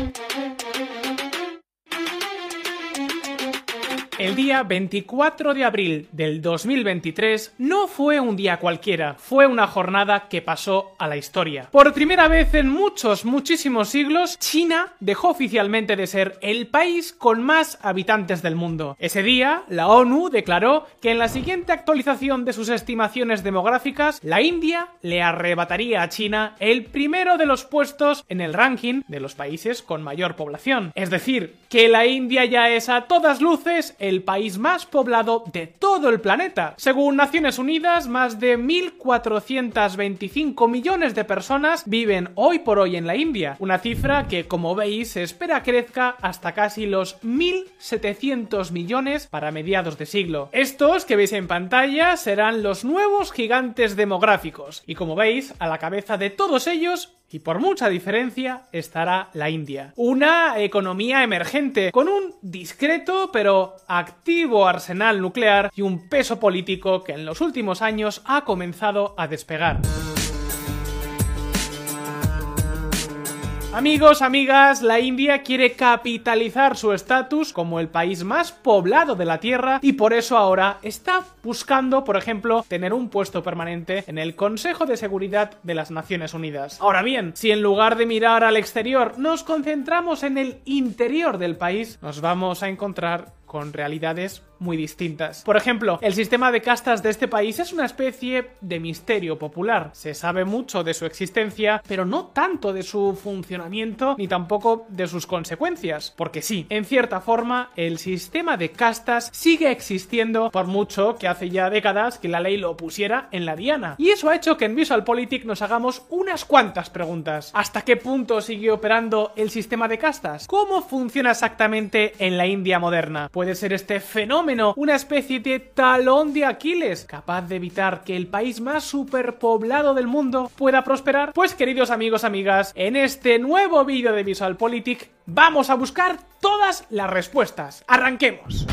Müzik El día 24 de abril del 2023 no fue un día cualquiera, fue una jornada que pasó a la historia. Por primera vez en muchos, muchísimos siglos, China dejó oficialmente de ser el país con más habitantes del mundo. Ese día, la ONU declaró que en la siguiente actualización de sus estimaciones demográficas, la India le arrebataría a China el primero de los puestos en el ranking de los países con mayor población. Es decir, que la India ya es a todas luces el país más poblado de todo el planeta. Según Naciones Unidas, más de 1.425 millones de personas viven hoy por hoy en la India, una cifra que como veis se espera crezca hasta casi los 1.700 millones para mediados de siglo. Estos que veis en pantalla serán los nuevos gigantes demográficos y como veis a la cabeza de todos ellos y por mucha diferencia estará la India. Una economía emergente, con un discreto pero activo arsenal nuclear y un peso político que en los últimos años ha comenzado a despegar. Amigos, amigas, la India quiere capitalizar su estatus como el país más poblado de la Tierra y por eso ahora está buscando, por ejemplo, tener un puesto permanente en el Consejo de Seguridad de las Naciones Unidas. Ahora bien, si en lugar de mirar al exterior nos concentramos en el interior del país, nos vamos a encontrar con realidades muy distintas. Por ejemplo, el sistema de castas de este país es una especie de misterio popular. Se sabe mucho de su existencia, pero no tanto de su funcionamiento ni tampoco de sus consecuencias. Porque sí, en cierta forma, el sistema de castas sigue existiendo por mucho que hace ya décadas que la ley lo pusiera en la diana. Y eso ha hecho que en VisualPolitik nos hagamos unas cuantas preguntas. ¿Hasta qué punto sigue operando el sistema de castas? ¿Cómo funciona exactamente en la India moderna? ¿Puede ser este fenómeno una especie de talón de Aquiles, capaz de evitar que el país más superpoblado del mundo pueda prosperar? Pues queridos amigos, amigas, en este nuevo vídeo de VisualPolitik vamos a buscar todas las respuestas. ¡Arranquemos!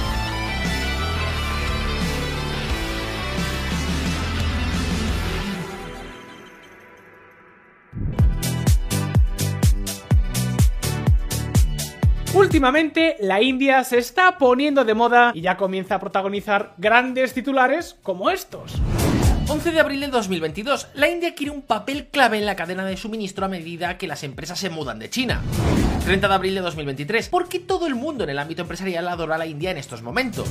Últimamente la India se está poniendo de moda y ya comienza a protagonizar grandes titulares como estos. 11 de abril de 2022, la India quiere un papel clave en la cadena de suministro a medida que las empresas se mudan de China. 30 de abril de 2023, ¿por qué todo el mundo en el ámbito empresarial adora a la India en estos momentos?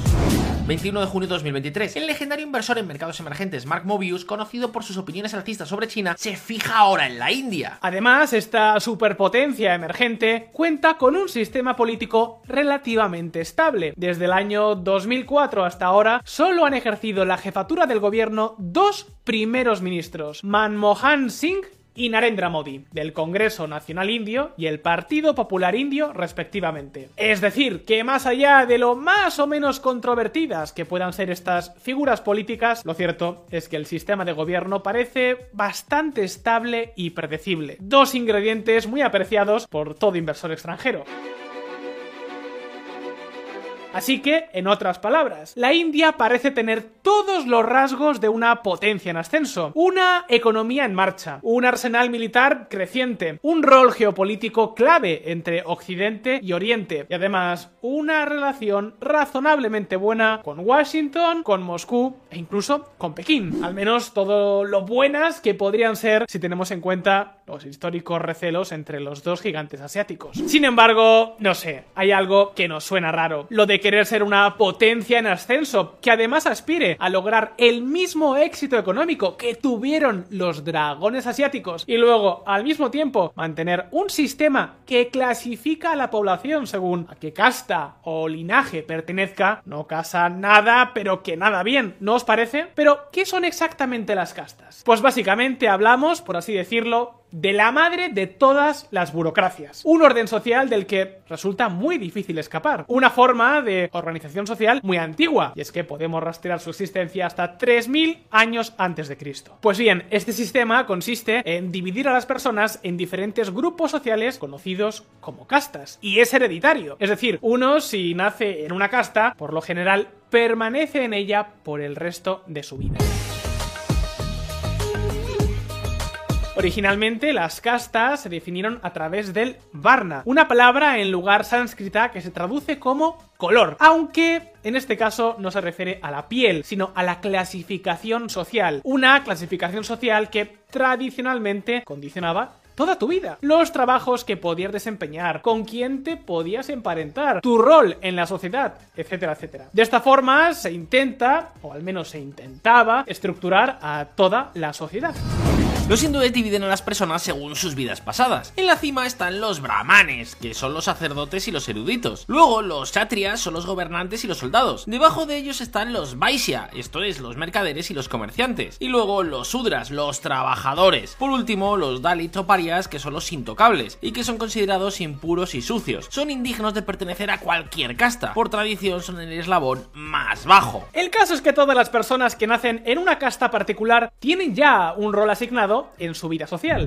21 de junio de 2023, el legendario inversor en mercados emergentes Mark Mobius, conocido por sus opiniones alcistas sobre China, se fija ahora en la India. Además, esta superpotencia emergente cuenta con un sistema político relativamente estable. Desde el año 2004 hasta ahora, solo han ejercido la jefatura del gobierno dos primeros ministros, Manmohan Singh y Narendra Modi, del Congreso Nacional Indio y el Partido Popular Indio, respectivamente. Es decir, que más allá de lo más o menos controvertidas que puedan ser estas figuras políticas, lo cierto es que el sistema de gobierno parece bastante estable y predecible. Dos ingredientes muy apreciados por todo inversor extranjero. Así que, en otras palabras, la India parece tener todos los rasgos de una potencia en ascenso, una economía en marcha, un arsenal militar creciente, un rol geopolítico clave entre Occidente y Oriente, y además una relación razonablemente buena con Washington, con Moscú e incluso con Pekín. Al menos todo lo buenas que podrían ser si tenemos en cuenta los históricos recelos entre los dos gigantes asiáticos. Sin embargo, no sé, hay algo que nos suena raro. Lo de querer ser una potencia en ascenso, que además aspire a lograr el mismo éxito económico que tuvieron los dragones asiáticos y luego, al mismo tiempo, mantener un sistema que clasifica a la población según a qué casta o linaje pertenezca, no casa nada, pero que nada bien, ¿no os parece? Pero, ¿qué son exactamente las castas? Pues básicamente hablamos, por así decirlo, de la madre de todas las burocracias. Un orden social del que resulta muy difícil escapar. Una forma de organización social muy antigua, y es que podemos rastrear su existencia hasta 3.000 años antes de Cristo. Pues bien, este sistema consiste en dividir a las personas en diferentes grupos sociales conocidos como castas, y es hereditario. Es decir, uno si nace en una casta, por lo general permanece en ella por el resto de su vida. Originalmente las castas se definieron a través del varna, una palabra en lugar sánscrita que se traduce como color, aunque en este caso no se refiere a la piel, sino a la clasificación social, una clasificación social que tradicionalmente condicionaba toda tu vida. Los trabajos que podías desempeñar, con quién te podías emparentar, tu rol en la sociedad, etcétera, etcétera. De esta forma se intenta, o al menos se intentaba, estructurar a toda la sociedad. Los hindúes dividen a las personas según sus vidas pasadas. En la cima están los brahmanes, que son los sacerdotes y los eruditos. Luego los kshatriyas son los gobernantes y los soldados. Debajo de ellos están los vaishya, esto es, los mercaderes y los comerciantes. Y luego los sudras, los trabajadores. Por último, los dalits o parias, que son los intocables, y que son considerados impuros y sucios. Son indignos de pertenecer a cualquier casta. Por tradición son el eslabón más bajo. El caso es que todas las personas que nacen en una casta particular tienen ya un rol asignado en su vida social.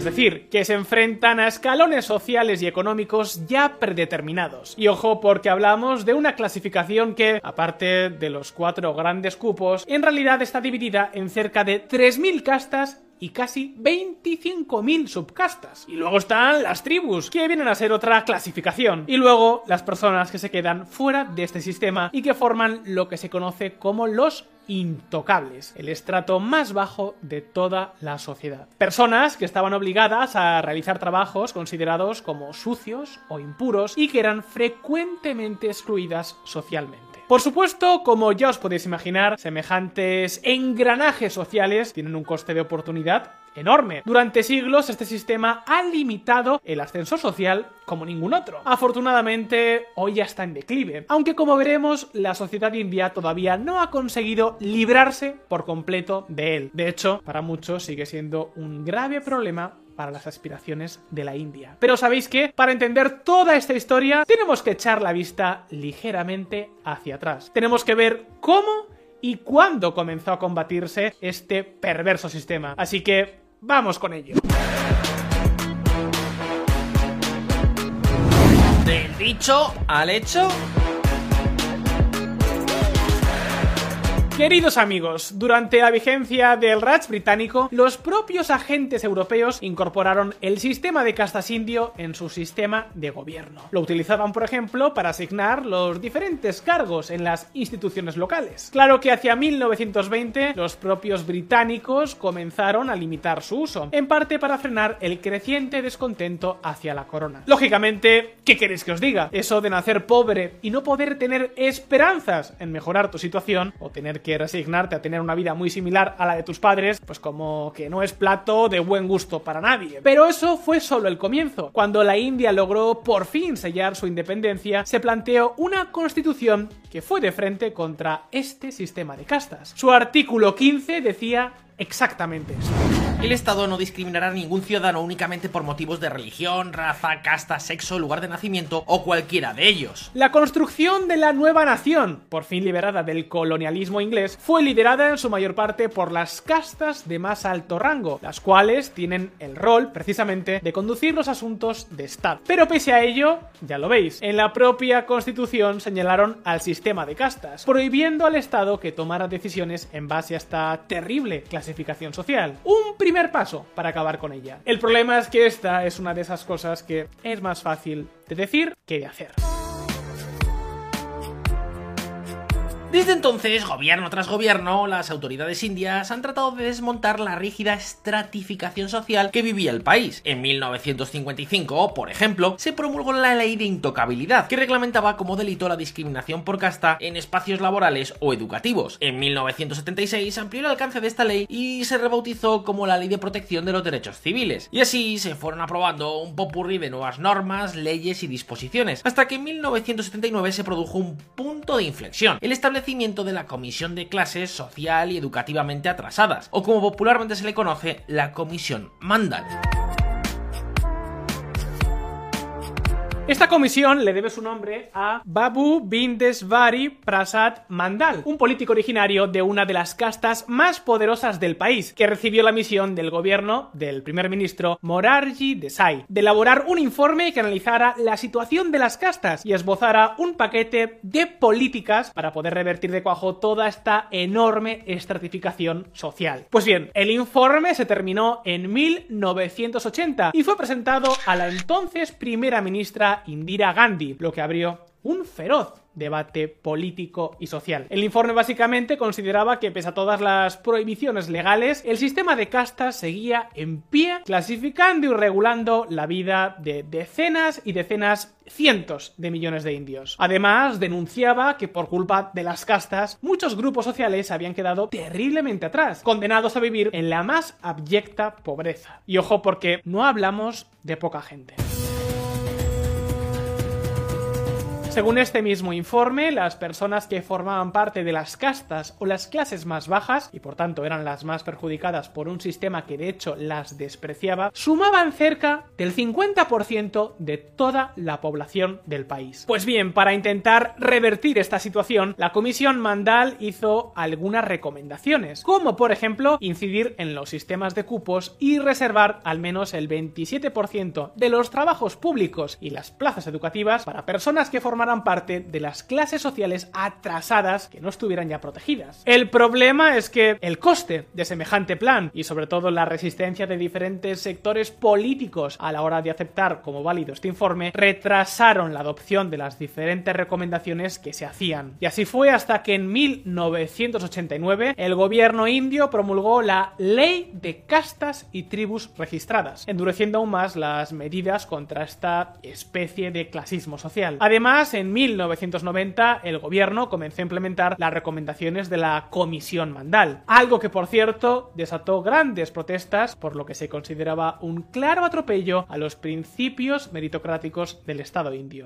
Es decir, que se enfrentan a escalones sociales y económicos ya predeterminados. Y ojo porque hablamos de una clasificación que, aparte de los cuatro grandes cupos, en realidad está dividida en cerca de 3.000 castas y casi 25.000 subcastas. Y luego están las tribus, que vienen a ser otra clasificación. Y luego las personas que se quedan fuera de este sistema y que forman lo que se conoce como los intocables, el estrato más bajo de toda la sociedad. Personas que estaban obligadas a realizar trabajos considerados como sucios o impuros y que eran frecuentemente excluidas socialmente. Por supuesto, como ya os podéis imaginar, semejantes engranajes sociales tienen un coste de oportunidad enorme. Durante siglos este sistema ha limitado el ascenso social como ningún otro. Afortunadamente hoy ya está en declive, aunque como veremos la sociedad india todavía no ha conseguido librarse por completo de él. De hecho, para muchos sigue siendo un grave problema para las aspiraciones de la India. Pero sabéis que, para entender toda esta historia, tenemos que echar la vista ligeramente hacia atrás. Tenemos que ver cómo y cuándo comenzó a combatirse este perverso sistema. Así que, vamos con ello. Del dicho al hecho. Queridos amigos, durante la vigencia del Raj británico, los propios agentes europeos incorporaron el sistema de castas indio en su sistema de gobierno. Lo utilizaban, por ejemplo, para asignar los diferentes cargos en las instituciones locales. Claro que hacia 1920 los propios británicos comenzaron a limitar su uso, en parte para frenar el creciente descontento hacia la corona. Lógicamente, ¿qué queréis que os diga? Eso de nacer pobre y no poder tener esperanzas en mejorar tu situación o tener que resignarte a tener una vida muy similar a la de tus padres, pues como que no es plato de buen gusto para nadie. Pero eso fue solo el comienzo. Cuando la India logró por fin sellar su independencia, se planteó una constitución que fue de frente contra este sistema de castas. Su artículo 15 decía exactamente eso. El Estado no discriminará a ningún ciudadano únicamente por motivos de religión, raza, casta, sexo, lugar de nacimiento o cualquiera de ellos. La construcción de la nueva nación, por fin liberada del colonialismo inglés, fue liderada en su mayor parte por las castas de más alto rango, las cuales tienen el rol, precisamente, de conducir los asuntos de Estado. Pero pese a ello, ya lo veis, en la propia constitución señalaron al sistema de castas, prohibiendo al Estado que tomara decisiones en base a esta terrible clasificación social. Un primer paso para acabar con ella. El problema es que esta es una de esas cosas que es más fácil de decir que de hacer. Desde entonces, gobierno tras gobierno, las autoridades indias han tratado de desmontar la rígida estratificación social que vivía el país. En 1955, por ejemplo, se promulgó la ley de intocabilidad, que reglamentaba como delito la discriminación por casta en espacios laborales o educativos. En 1976 amplió el alcance de esta ley y se rebautizó como la Ley de Protección de los Derechos Civiles. Y así se fueron aprobando un popurrí de nuevas normas, leyes y disposiciones, hasta que en 1979 se produjo un punto de inflexión. El de la Comisión de Clases Social y Educativamente Atrasadas, o como popularmente se le conoce, la Comisión Mandal. Esta comisión le debe su nombre a Babu Bindesvari Prasad Mandal, un político originario de una de las castas más poderosas del país, que recibió la misión del gobierno del primer ministro Morarji Desai de elaborar un informe que analizara la situación de las castas y esbozara un paquete de políticas para poder revertir de cuajo toda esta enorme estratificación social. Pues bien, el informe se terminó en 1980 y fue presentado a la entonces primera ministra Indira Gandhi, lo que abrió un feroz debate político y social. El informe básicamente consideraba que pese a todas las prohibiciones legales, el sistema de castas seguía en pie, clasificando y regulando la vida de decenas y decenas cientos de millones de indios. Además, denunciaba que por culpa de las castas, muchos grupos sociales habían quedado terriblemente atrás, condenados a vivir en la más abyecta pobreza. Y ojo porque no hablamos de poca gente. Según este mismo informe, las personas que formaban parte de las castas o las clases más bajas, y por tanto eran las más perjudicadas por un sistema que de hecho las despreciaba, sumaban cerca del 50% de toda la población del país. Pues bien, para intentar revertir esta situación, la Comisión Mandal hizo algunas recomendaciones, como por ejemplo incidir en los sistemas de cupos y reservar al menos el 27% de los trabajos públicos y las plazas educativas para personas que forman formarán parte de las clases sociales atrasadas que no estuvieran ya protegidas. El problema es que el coste de semejante plan y sobre todo la resistencia de diferentes sectores políticos a la hora de aceptar como válido este informe retrasaron la adopción de las diferentes recomendaciones que se hacían. Y así fue hasta que en 1989 el gobierno indio promulgó la Ley de Castas y Tribus Registradas, endureciendo aún más las medidas contra esta especie de clasismo social. Además, en 1990, el gobierno comenzó a implementar las recomendaciones de la Comisión Mandal, algo que por cierto desató grandes protestas por lo que se consideraba un claro atropello a los principios meritocráticos del Estado indio.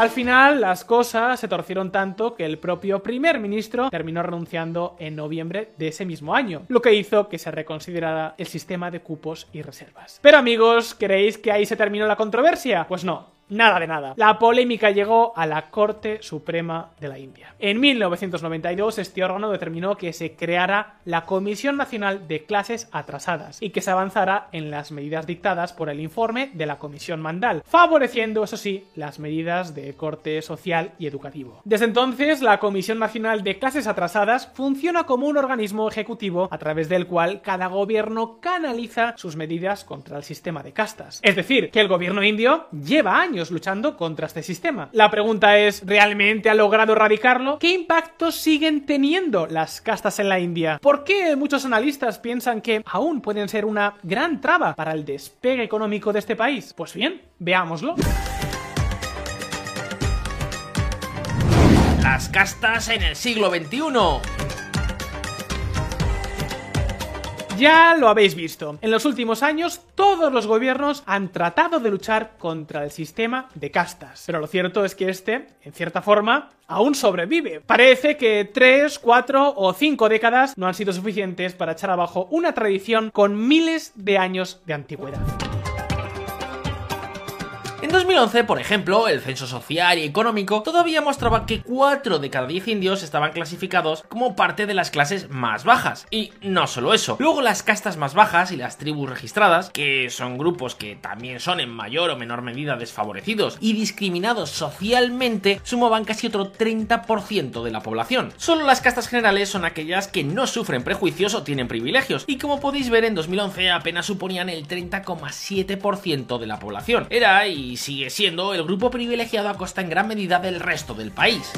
Al final, las cosas se torcieron tanto que el propio primer ministro terminó renunciando en noviembre de ese mismo año, lo que hizo que se reconsiderara el sistema de cupos y reservas. Pero amigos, ¿creéis que ahí se terminó la controversia? Pues no, Nada de nada. La polémica llegó a la Corte Suprema de la India. En 1992 este órgano determinó que se creara la Comisión Nacional de Clases Atrasadas y que se avanzara en las medidas dictadas por el informe de la Comisión Mandal, favoreciendo, eso sí, las medidas de corte social y educativo. Desde entonces, la Comisión Nacional de Clases Atrasadas funciona como un organismo ejecutivo a través del cual cada gobierno canaliza sus medidas contra el sistema de castas. Es decir, que el gobierno indio lleva años luchando contra este sistema. La pregunta es, ¿realmente ha logrado erradicarlo? ¿Qué impacto siguen teniendo las castas en la India? ¿Por qué muchos analistas piensan que aún pueden ser una gran traba para el despegue económico de este país? Pues bien, veámoslo. Las castas en el siglo XXI. Ya lo habéis visto. En los últimos años, todos los gobiernos han tratado de luchar contra el sistema de castas. Pero lo cierto es que este, en cierta forma, aún sobrevive. Parece que tres, cuatro o cinco décadas no han sido suficientes para echar abajo una tradición con miles de años de antigüedad. En 2011, por ejemplo, el censo social y económico todavía mostraba que 4 de cada 10 indios estaban clasificados como parte de las clases más bajas. Y no solo eso, luego las castas más bajas y las tribus registradas, que son grupos que también son en mayor o menor medida desfavorecidos y discriminados socialmente, sumaban casi otro 30% de la población. Solo las castas generales son aquellas que no sufren prejuicios o tienen privilegios, y como podéis ver en 2011 apenas suponían el 30,7% de la población. Era y sigue siendo el grupo privilegiado a costa en gran medida del resto del país.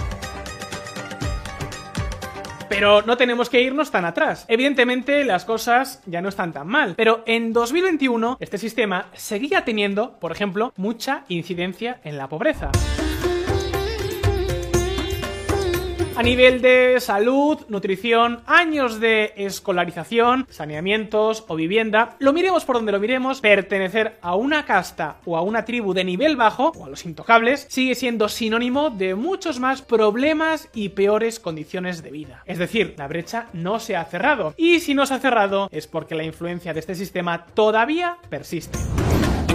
Pero no tenemos que irnos tan atrás. Evidentemente las cosas ya no están tan mal. Pero en 2021 este sistema seguía teniendo, por ejemplo, mucha incidencia en la pobreza. A nivel de salud, nutrición, años de escolarización, saneamientos o vivienda, lo miremos por donde lo miremos, pertenecer a una casta o a una tribu de nivel bajo, o a los intocables, sigue siendo sinónimo de muchos más problemas y peores condiciones de vida. Es decir, la brecha no se ha cerrado, y si no se ha cerrado es porque la influencia de este sistema todavía persiste.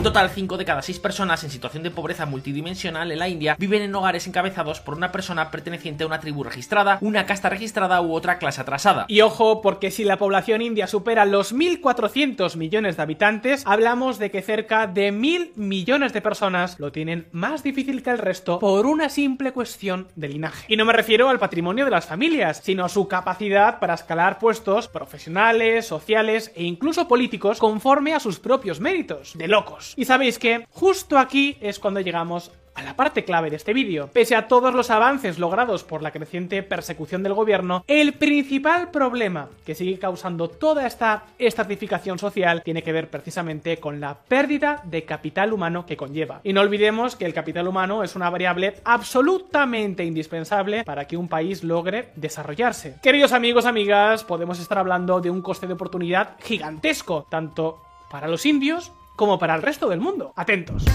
Total, 5 de cada 6 personas en situación de pobreza multidimensional en la India viven en hogares encabezados por una persona perteneciente a una tribu registrada, una casta registrada u otra clase atrasada. Y ojo, porque si la población india supera los 1.400 millones de habitantes, hablamos de que cerca de 1.000 millones de personas lo tienen más difícil que el resto por una simple cuestión de linaje. Y no me refiero al patrimonio de las familias, sino a su capacidad para escalar puestos profesionales, sociales e incluso políticos conforme a sus propios méritos. De locos. Y sabéis que justo aquí es cuando llegamos a la parte clave de este vídeo. Pese a todos los avances logrados por la creciente persecución del gobierno, el principal problema que sigue causando toda esta estratificación social tiene que ver precisamente con la pérdida de capital humano que conlleva. Y no olvidemos que el capital humano es una variable absolutamente indispensable para que un país logre desarrollarse. Queridos amigos, amigas, podemos estar hablando de un coste de oportunidad gigantesco, tanto para los indios como para el resto del mundo. Atentos.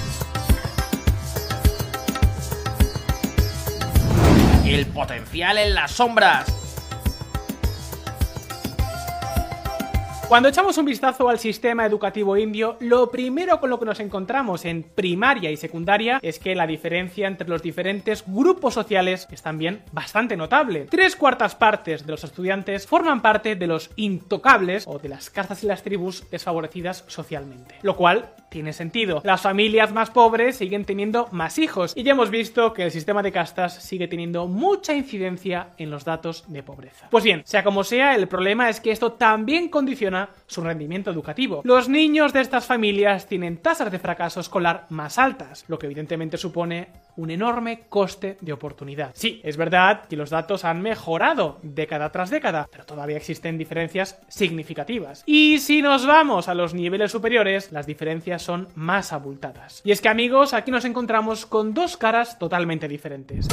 El potencial en las sombras. Cuando echamos un vistazo al sistema educativo indio, lo primero con lo que nos encontramos en primaria y secundaria es que la diferencia entre los diferentes grupos sociales es también bastante notable. Tres cuartas partes de los estudiantes forman parte de los intocables o de las castas y las tribus desfavorecidas socialmente. Lo cual tiene sentido. Las familias más pobres siguen teniendo más hijos y ya hemos visto que el sistema de castas sigue teniendo mucha incidencia en los datos de pobreza. Pues bien, sea como sea, el problema es que esto también condiciona su rendimiento educativo. Los niños de estas familias tienen tasas de fracaso escolar más altas, lo que evidentemente supone un enorme coste de oportunidad. Sí, es verdad que los datos han mejorado década tras década, pero todavía existen diferencias significativas. Y si nos vamos a los niveles superiores, las diferencias son más abultadas. Y es que amigos, aquí nos encontramos con dos caras totalmente diferentes.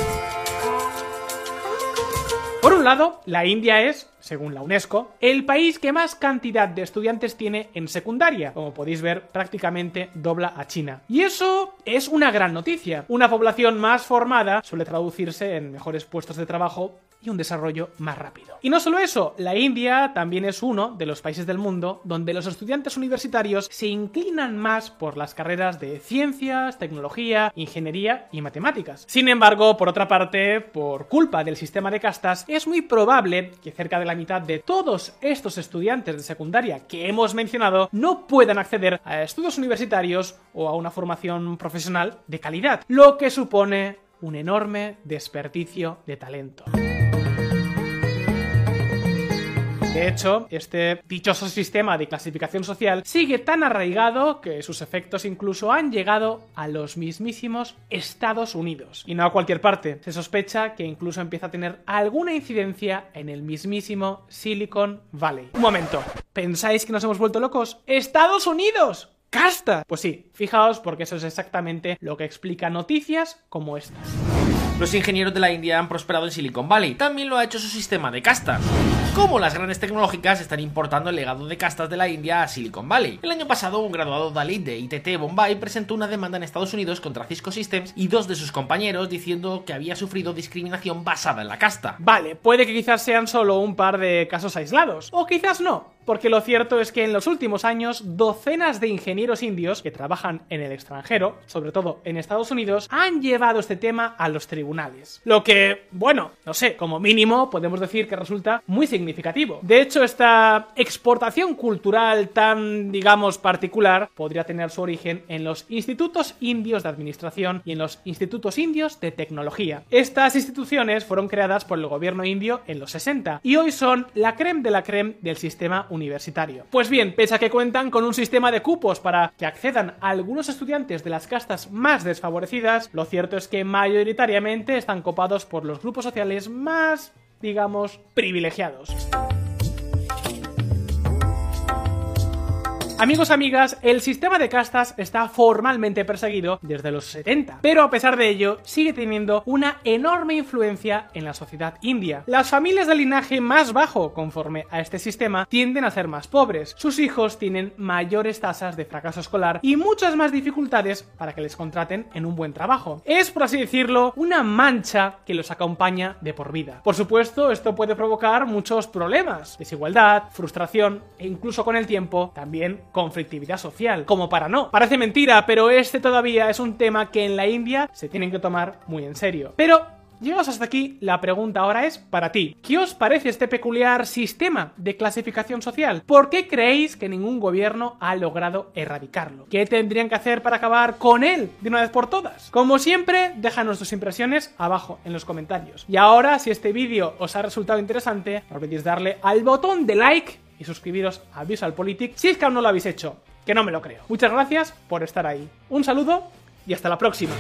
Por un lado, la India es, según la UNESCO, el país que más cantidad de estudiantes tiene en secundaria. Como podéis ver, prácticamente dobla a China. Y eso es una gran noticia. Una población más formada suele traducirse en mejores puestos de trabajo y un desarrollo más rápido. Y no solo eso, la India también es uno de los países del mundo donde los estudiantes universitarios se inclinan más por las carreras de ciencias, tecnología, ingeniería y matemáticas. Sin embargo, por otra parte, por culpa del sistema de castas, es muy probable que cerca de la mitad de todos estos estudiantes de secundaria que hemos mencionado no puedan acceder a estudios universitarios o a una formación profesional de calidad, lo que supone un enorme desperdicio de talento. De hecho, este dichoso sistema de clasificación social sigue tan arraigado que sus efectos incluso han llegado a los mismísimos Estados Unidos. Y no a cualquier parte. Se sospecha que incluso empieza a tener alguna incidencia en el mismísimo Silicon Valley. Un momento. ¿Pensáis que nos hemos vuelto locos? ¡Estados Unidos! ¡Casta! Pues sí, fijaos porque eso es exactamente lo que explica noticias como estas. Los ingenieros de la India han prosperado en Silicon Valley. También lo ha hecho su sistema de castas. Como las grandes tecnológicas están importando el legado de castas de la India a Silicon Valley. El año pasado, un graduado Dalit de ITT Bombay presentó una demanda en Estados Unidos contra Cisco Systems y dos de sus compañeros diciendo que había sufrido discriminación basada en la casta. Vale, puede que quizás sean solo un par de casos aislados, o quizás no porque lo cierto es que en los últimos años docenas de ingenieros indios que trabajan en el extranjero, sobre todo en Estados Unidos, han llevado este tema a los tribunales. Lo que, bueno, no sé, como mínimo podemos decir que resulta muy significativo. De hecho, esta exportación cultural tan, digamos, particular podría tener su origen en los institutos indios de administración y en los institutos indios de tecnología. Estas instituciones fueron creadas por el gobierno indio en los 60 y hoy son la creme de la creme del sistema Pues bien, pese a que cuentan con un sistema de cupos para que accedan a algunos estudiantes de las castas más desfavorecidas, lo cierto es que mayoritariamente están copados por los grupos sociales más, digamos, privilegiados. Amigos, amigas, el sistema de castas está formalmente perseguido desde los 70, pero a pesar de ello sigue teniendo una enorme influencia en la sociedad india. Las familias de linaje más bajo, conforme a este sistema, tienden a ser más pobres. Sus hijos tienen mayores tasas de fracaso escolar y muchas más dificultades para que les contraten en un buen trabajo. Es, por así decirlo, una mancha que los acompaña de por vida. Por supuesto, esto puede provocar muchos problemas, desigualdad, frustración e incluso con el tiempo también conflictividad social. Como para no. Parece mentira, pero este todavía es un tema que en la India se tienen que tomar muy en serio. Pero Llegados hasta aquí, la pregunta ahora es para ti. ¿Qué os parece este peculiar sistema de clasificación social? ¿Por qué creéis que ningún gobierno ha logrado erradicarlo? ¿Qué tendrían que hacer para acabar con él de una vez por todas? Como siempre, déjanos tus impresiones abajo en los comentarios. Y ahora, si este vídeo os ha resultado interesante, no olvidéis darle al botón de like y suscribiros a VisualPolitik si es que aún no lo habéis hecho, que no me lo creo. Muchas gracias por estar ahí. Un saludo y hasta la próxima.